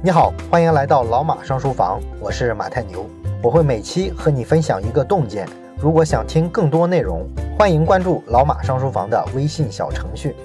你好，欢迎来到老马上书房，我是马太牛，我会每期和你分享一个洞见。如果想听更多内容，欢迎关注老马上书房的微信小程序。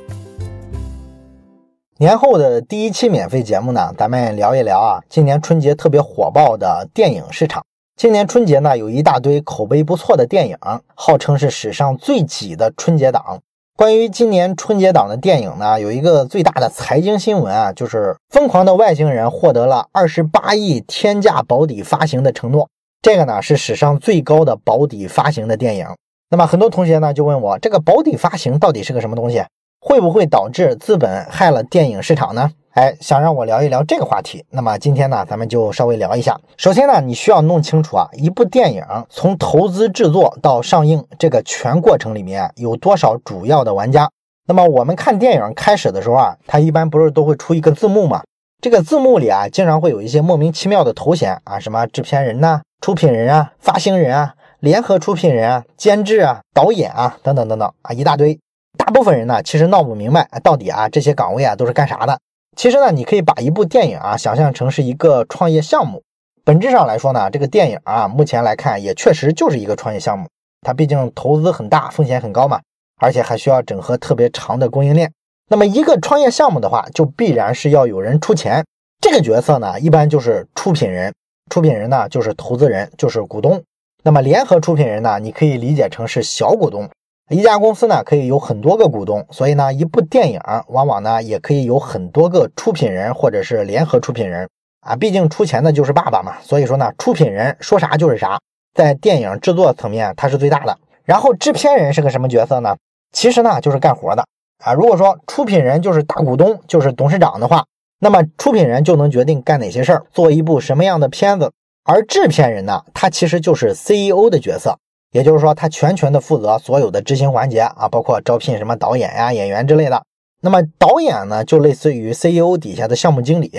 年后的第一期免费节目呢，咱们聊一聊啊，今年春节特别火爆的电影市场。今年春节呢，有一大堆口碑不错的电影，号称是史上最挤的春节档。关于今年春节档的电影呢，有一个最大的财经新闻啊，就是《疯狂的外星人》获得了二十八亿天价保底发行的承诺。这个呢是史上最高的保底发行的电影。那么很多同学呢就问我，这个保底发行到底是个什么东西？会不会导致资本害了电影市场呢？哎，想让我聊一聊这个话题，那么今天呢，咱们就稍微聊一下。首先呢，你需要弄清楚啊，一部电影从投资制作到上映这个全过程里面有多少主要的玩家。那么我们看电影开始的时候啊，它一般不是都会出一个字幕嘛？这个字幕里啊，经常会有一些莫名其妙的头衔啊，什么制片人呐、出品人啊、发行人啊、联合出品人啊、监制啊、导演啊等等等等啊，一大堆。大部分人呢，其实闹不明白到底啊这些岗位啊都是干啥的。其实呢，你可以把一部电影啊想象成是一个创业项目。本质上来说呢，这个电影啊，目前来看也确实就是一个创业项目。它毕竟投资很大，风险很高嘛，而且还需要整合特别长的供应链。那么一个创业项目的话，就必然是要有人出钱。这个角色呢，一般就是出品人。出品人呢，就是投资人，就是股东。那么联合出品人呢，你可以理解成是小股东。一家公司呢可以有很多个股东，所以呢一部电影往往呢也可以有很多个出品人或者是联合出品人啊，毕竟出钱的就是爸爸嘛，所以说呢出品人说啥就是啥，在电影制作层面它是最大的。然后制片人是个什么角色呢？其实呢就是干活的啊。如果说出品人就是大股东，就是董事长的话，那么出品人就能决定干哪些事儿，做一部什么样的片子。而制片人呢，他其实就是 CEO 的角色。也就是说，他全权的负责所有的执行环节啊，包括招聘什么导演呀、演员之类的。那么导演呢，就类似于 CEO 底下的项目经理，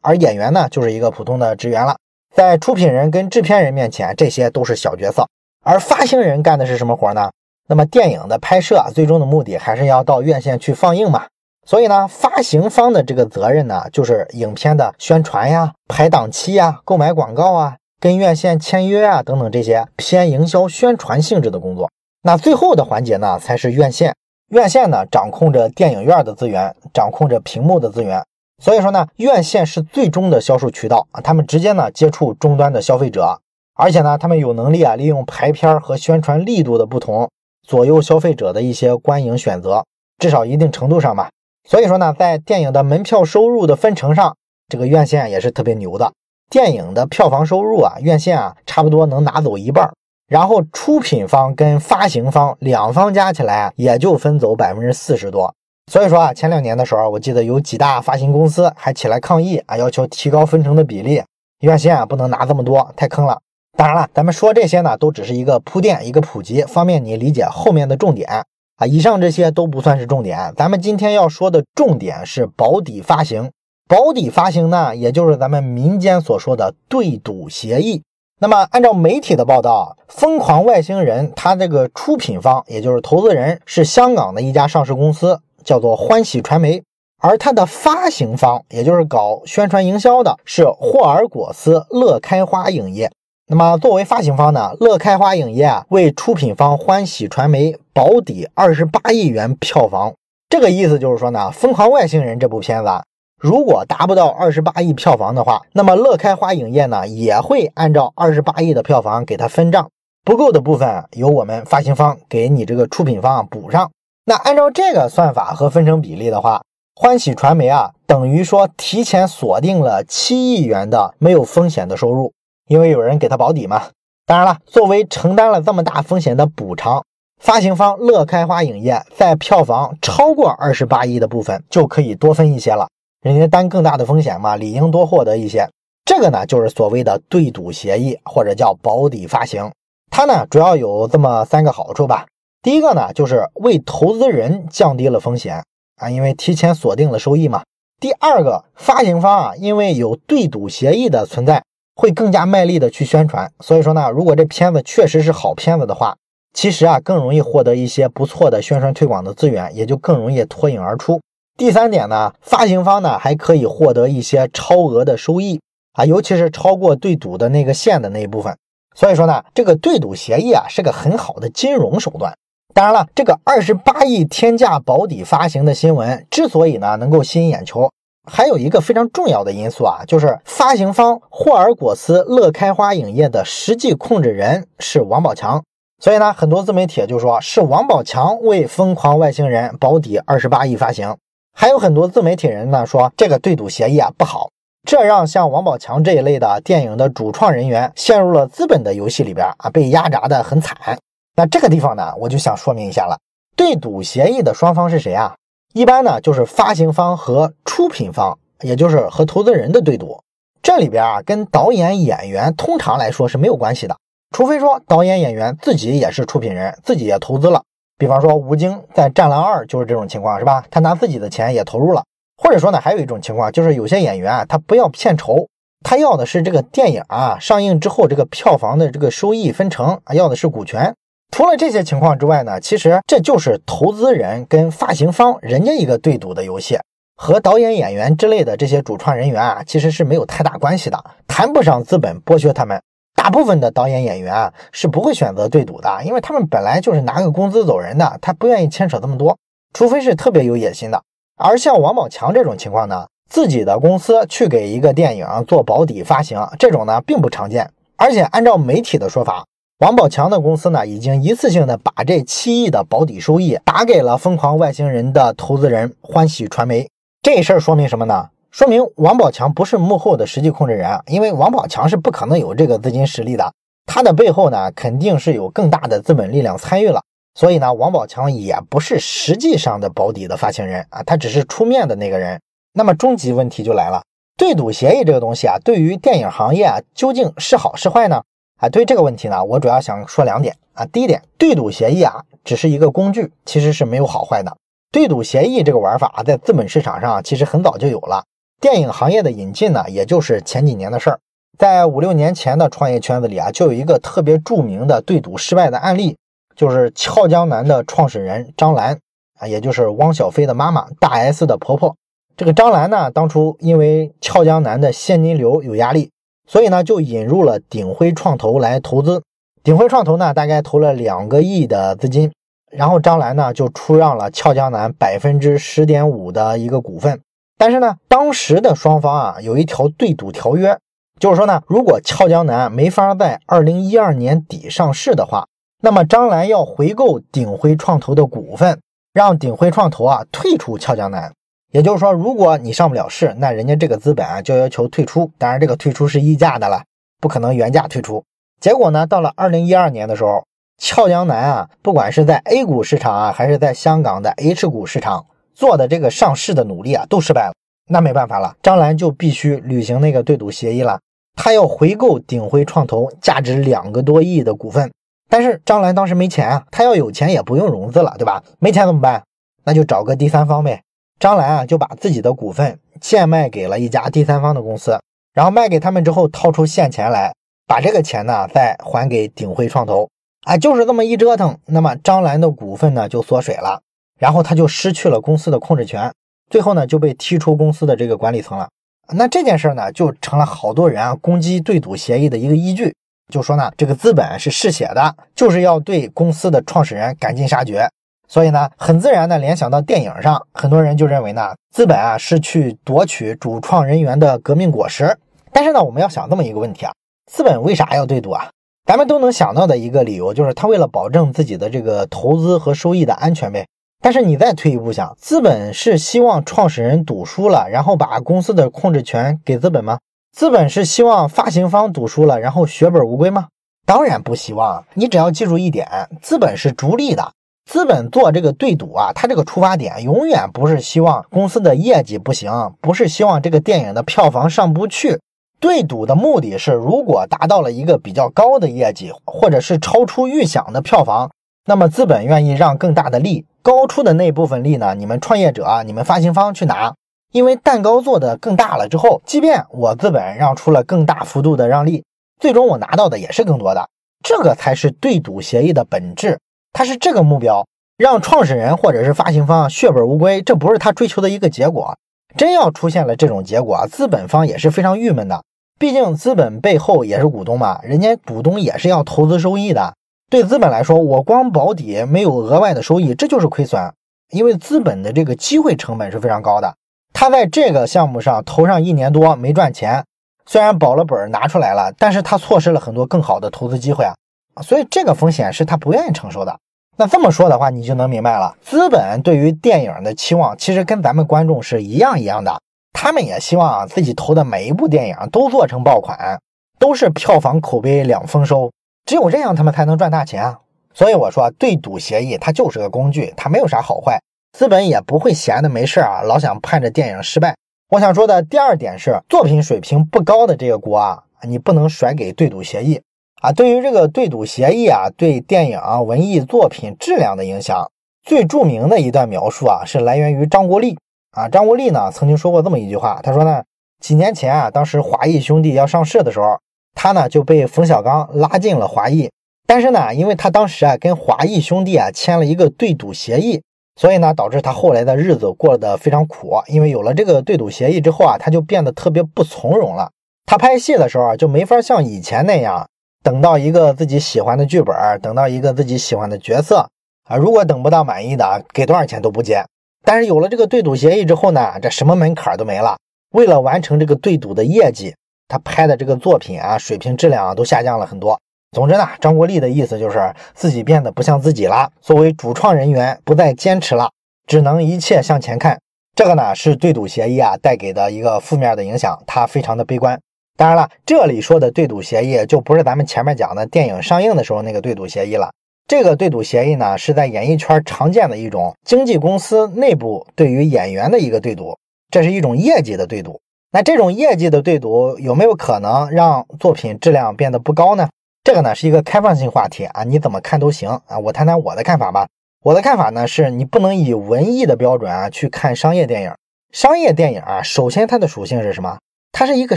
而演员呢，就是一个普通的职员了。在出品人跟制片人面前，这些都是小角色。而发行人干的是什么活呢？那么电影的拍摄最终的目的还是要到院线去放映嘛。所以呢，发行方的这个责任呢，就是影片的宣传呀、排档期呀、购买广告啊。跟院线签约啊，等等这些偏营销宣传性质的工作，那最后的环节呢，才是院线。院线呢，掌控着电影院的资源，掌控着屏幕的资源。所以说呢，院线是最终的销售渠道啊，他们直接呢接触终端的消费者，而且呢，他们有能力啊，利用排片和宣传力度的不同，左右消费者的一些观影选择，至少一定程度上吧。所以说呢，在电影的门票收入的分成上，这个院线也是特别牛的。电影的票房收入啊，院线啊，差不多能拿走一半儿然后出品方跟发行方两方加起来，也就分走百分之四十多。所以说啊，前两年的时候，我记得有几大发行公司还起来抗议啊，要求提高分成的比例，院线啊不能拿这么多，太坑了。当然了，咱们说这些呢，都只是一个铺垫，一个普及，方便你理解后面的重点啊。以上这些都不算是重点，咱们今天要说的重点是保底发行。保底发行呢，也就是咱们民间所说的对赌协议。那么，按照媒体的报道，《疯狂外星人》它这个出品方，也就是投资人，是香港的一家上市公司，叫做欢喜传媒；而它的发行方，也就是搞宣传营销的，是霍尔果斯乐开花影业。那么，作为发行方呢，乐开花影业啊，为出品方欢喜传媒保底二十八亿元票房。这个意思就是说呢，《疯狂外星人》这部片子啊。如果达不到二十八亿票房的话，那么乐开花影业呢也会按照二十八亿的票房给他分账，不够的部分由我们发行方给你这个出品方补上。那按照这个算法和分成比例的话，欢喜传媒啊等于说提前锁定了七亿元的没有风险的收入，因为有人给他保底嘛。当然了，作为承担了这么大风险的补偿，发行方乐开花影业在票房超过二十八亿的部分就可以多分一些了。人家担更大的风险嘛，理应多获得一些。这个呢，就是所谓的对赌协议，或者叫保底发行。它呢，主要有这么三个好处吧。第一个呢，就是为投资人降低了风险啊，因为提前锁定了收益嘛。第二个，发行方啊，因为有对赌协议的存在，会更加卖力的去宣传。所以说呢，如果这片子确实是好片子的话，其实啊，更容易获得一些不错的宣传推广的资源，也就更容易脱颖而出。第三点呢，发行方呢还可以获得一些超额的收益啊，尤其是超过对赌的那个线的那一部分。所以说呢，这个对赌协议啊是个很好的金融手段。当然了，这个二十八亿天价保底发行的新闻之所以呢能够吸引眼球，还有一个非常重要的因素啊，就是发行方霍尔果斯乐开花影业的实际控制人是王宝强。所以呢，很多自媒体就说是王宝强为《疯狂外星人》保底二十八亿发行，还有很多自媒体人呢说这个对赌协议啊不好。这让像王宝强这一类的电影的主创人员陷入了资本的游戏里边啊，被压榨的很惨。那这个地方呢，我就想说明一下了，对赌协议的双方是谁啊？一般呢就是发行方和出品方，也就是和投资人的对赌。这里边啊，跟导演、演员通常来说是没有关系的，除非说导演、演员自己也是出品人，自己也投资了。比方说吴京在《战狼二》就是这种情况，是吧？他拿自己的钱也投入了。或者说呢，还有一种情况，就是有些演员啊，他不要片酬，他要的是这个电影啊上映之后这个票房的这个收益分成啊，要的是股权。除了这些情况之外呢，其实这就是投资人跟发行方人家一个对赌的游戏，和导演、演员之类的这些主创人员啊，其实是没有太大关系的，谈不上资本剥削他们。大部分的导演、演员啊是不会选择对赌的，因为他们本来就是拿个工资走人的，他不愿意牵扯这么多，除非是特别有野心的。而像王宝强这种情况呢，自己的公司去给一个电影做保底发行，这种呢并不常见。而且按照媒体的说法，王宝强的公司呢已经一次性的把这七亿的保底收益打给了《疯狂外星人》的投资人欢喜传媒。这事儿说明什么呢？说明王宝强不是幕后的实际控制人，因为王宝强是不可能有这个资金实力的，他的背后呢肯定是有更大的资本力量参与了。所以呢，王宝强也不是实际上的保底的发行人啊，他只是出面的那个人。那么终极问题就来了，对赌协议这个东西啊，对于电影行业啊，究竟是好是坏呢？啊，对于这个问题呢，我主要想说两点啊。第一点，对赌协议啊，只是一个工具，其实是没有好坏的。对赌协议这个玩法啊在资本市场上其实很早就有了，电影行业的引进呢，也就是前几年的事儿。在五六年前的创业圈子里啊，就有一个特别著名的对赌失败的案例。就是俏江南的创始人张兰啊，也就是汪小菲的妈妈大 S 的婆婆。这个张兰呢，当初因为俏江南的现金流有压力，所以呢就引入了鼎晖创投来投资。鼎晖创投呢，大概投了两个亿的资金，然后张兰呢就出让了俏江南百分之十点五的一个股份。但是呢，当时的双方啊有一条对赌条约，就是说呢，如果俏江南没法在二零一二年底上市的话。那么张兰要回购鼎晖创投的股份，让鼎晖创投啊退出俏江南。也就是说，如果你上不了市，那人家这个资本啊就要求退出。当然，这个退出是溢价的了，不可能原价退出。结果呢，到了二零一二年的时候，俏江南啊，不管是在 A 股市场啊，还是在香港的 H 股市场做的这个上市的努力啊，都失败了。那没办法了，张兰就必须履行那个对赌协议了，他要回购鼎晖创投价值两个多亿的股份。但是张兰当时没钱啊，他要有钱也不用融资了，对吧？没钱怎么办？那就找个第三方呗。张兰啊，就把自己的股份贱卖给了一家第三方的公司，然后卖给他们之后，掏出现钱来，把这个钱呢再还给鼎晖创投。啊，就是这么一折腾，那么张兰的股份呢就缩水了，然后他就失去了公司的控制权，最后呢就被踢出公司的这个管理层了。那这件事呢，就成了好多人啊攻击对赌协议的一个依据。就说呢，这个资本是嗜血的，就是要对公司的创始人赶尽杀绝。所以呢，很自然的联想到电影上，很多人就认为呢，资本啊是去夺取主创人员的革命果实。但是呢，我们要想这么一个问题啊，资本为啥要对赌啊？咱们都能想到的一个理由就是他为了保证自己的这个投资和收益的安全呗。但是你再退一步想，资本是希望创始人赌输了，然后把公司的控制权给资本吗？资本是希望发行方赌输了，然后血本无归吗？当然不希望。你只要记住一点，资本是逐利的。资本做这个对赌啊，它这个出发点永远不是希望公司的业绩不行，不是希望这个电影的票房上不去。对赌的目的是，如果达到了一个比较高的业绩，或者是超出预想的票房，那么资本愿意让更大的利，高出的那部分利呢，你们创业者、你们发行方去拿。因为蛋糕做的更大了之后，即便我资本让出了更大幅度的让利，最终我拿到的也是更多的。这个才是对赌协议的本质，它是这个目标。让创始人或者是发行方血本无归，这不是他追求的一个结果。真要出现了这种结果，资本方也是非常郁闷的。毕竟资本背后也是股东嘛，人家股东也是要投资收益的。对资本来说，我光保底没有额外的收益，这就是亏损。因为资本的这个机会成本是非常高的，他在这个项目上投上一年多没赚钱，虽然保了本拿出来了，但是他错失了很多更好的投资机会啊，所以这个风险是他不愿意承受的。那这么说的话，你就能明白了，资本对于电影的期望其实跟咱们观众是一样一样的，他们也希望自己投的每一部电影都做成爆款，都是票房口碑两丰收，只有这样他们才能赚大钱啊。所以我说，对赌协议它就是个工具，它没有啥好坏。资本也不会闲的没事啊，老想盼着电影失败。我想说的第二点是，作品水平不高的这个锅啊，你不能甩给对赌协议啊。对于这个对赌协议啊，对电影文艺作品质量的影响，最著名的一段描述啊，是来源于张国立啊。张国立呢曾经说过这么一句话，他说呢，几年前啊，当时华谊兄弟要上市的时候，他呢就被冯小刚拉进了华谊。但是呢，因为他当时啊跟华谊兄弟啊签了一个对赌协议，所以呢导致他后来的日子过得非常苦。因为有了这个对赌协议之后啊，他就变得特别不从容了。他拍戏的时候啊，就没法像以前那样等到一个自己喜欢的剧本，等到一个自己喜欢的角色啊。如果等不到满意的，给多少钱都不接。但是有了这个对赌协议之后呢，这什么门槛都没了。为了完成这个对赌的业绩，他拍的这个作品啊，水平质量啊都下降了很多。总之呢，张国立的意思就是自己变得不像自己了。作为主创人员，不再坚持了，只能一切向前看。这个呢，是对赌协议啊带给的一个负面的影响，他非常的悲观。当然了，这里说的对赌协议就不是咱们前面讲的电影上映的时候那个对赌协议了。这个对赌协议呢，是在演艺圈常见的一种经纪公司内部对于演员的一个对赌，这是一种业绩的对赌。那这种业绩的对赌有没有可能让作品质量变得不高呢？这个呢是一个开放性话题啊，你怎么看都行啊。我谈谈我的看法吧。我的看法呢是，你不能以文艺的标准啊去看商业电影。商业电影啊，首先它的属性是什么？它是一个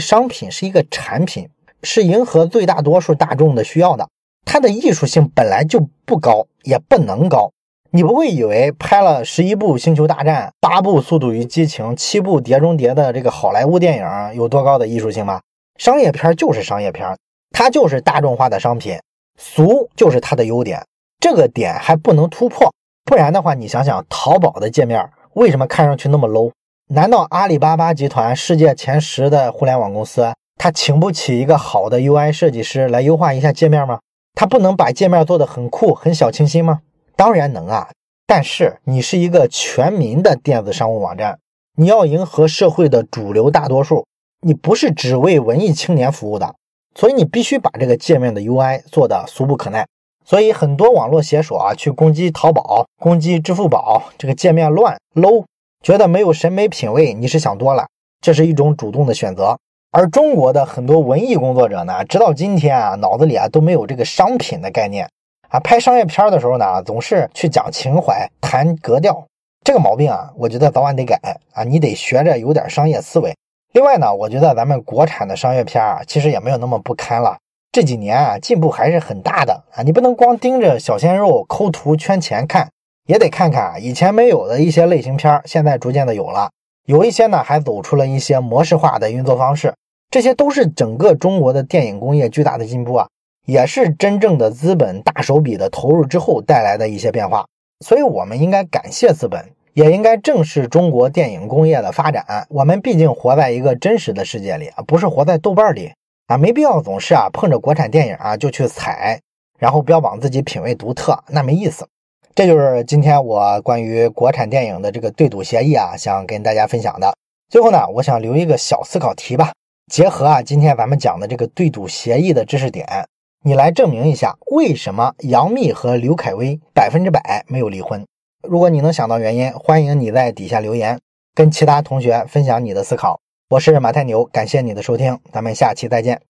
商品，是一个产品，是迎合最大多数大众的需要的。它的艺术性本来就不高，也不能高。你不会以为拍了十一部《星球大战》、八部《速度与激情》、七部《碟中谍》的这个好莱坞电影有多高的艺术性吗？商业片就是商业片。它就是大众化的商品，俗就是它的优点，这个点还不能突破，不然的话，你想想淘宝的界面为什么看上去那么 low？难道阿里巴巴集团世界前十的互联网公司，它请不起一个好的 UI 设计师来优化一下界面吗？它不能把界面做得很酷、很小清新吗？当然能啊！但是你是一个全民的电子商务网站，你要迎合社会的主流大多数，你不是只为文艺青年服务的。所以你必须把这个界面的 UI 做的俗不可耐。所以很多网络写手啊，去攻击淘宝、攻击支付宝，这个界面乱 low，觉得没有审美品位，你是想多了。这是一种主动的选择。而中国的很多文艺工作者呢，直到今天啊，脑子里啊都没有这个商品的概念啊。拍商业片的时候呢，总是去讲情怀、谈格调，这个毛病啊，我觉得早晚得改啊。你得学着有点商业思维。另外呢，我觉得咱们国产的商业片啊，其实也没有那么不堪了。这几年啊，进步还是很大的啊。你不能光盯着小鲜肉抠图圈钱看，也得看看以前没有的一些类型片，现在逐渐的有了。有一些呢，还走出了一些模式化的运作方式。这些都是整个中国的电影工业巨大的进步啊，也是真正的资本大手笔的投入之后带来的一些变化。所以，我们应该感谢资本。也应该正视中国电影工业的发展。我们毕竟活在一个真实的世界里啊，不是活在豆瓣里啊，没必要总是啊碰着国产电影啊就去踩，然后标榜自己品味独特，那没意思。这就是今天我关于国产电影的这个对赌协议啊，想跟大家分享的。最后呢，我想留一个小思考题吧，结合啊今天咱们讲的这个对赌协议的知识点，你来证明一下为什么杨幂和刘恺威百分之百没有离婚。如果你能想到原因，欢迎你在底下留言，跟其他同学分享你的思考。我是马太牛，感谢你的收听，咱们下期再见。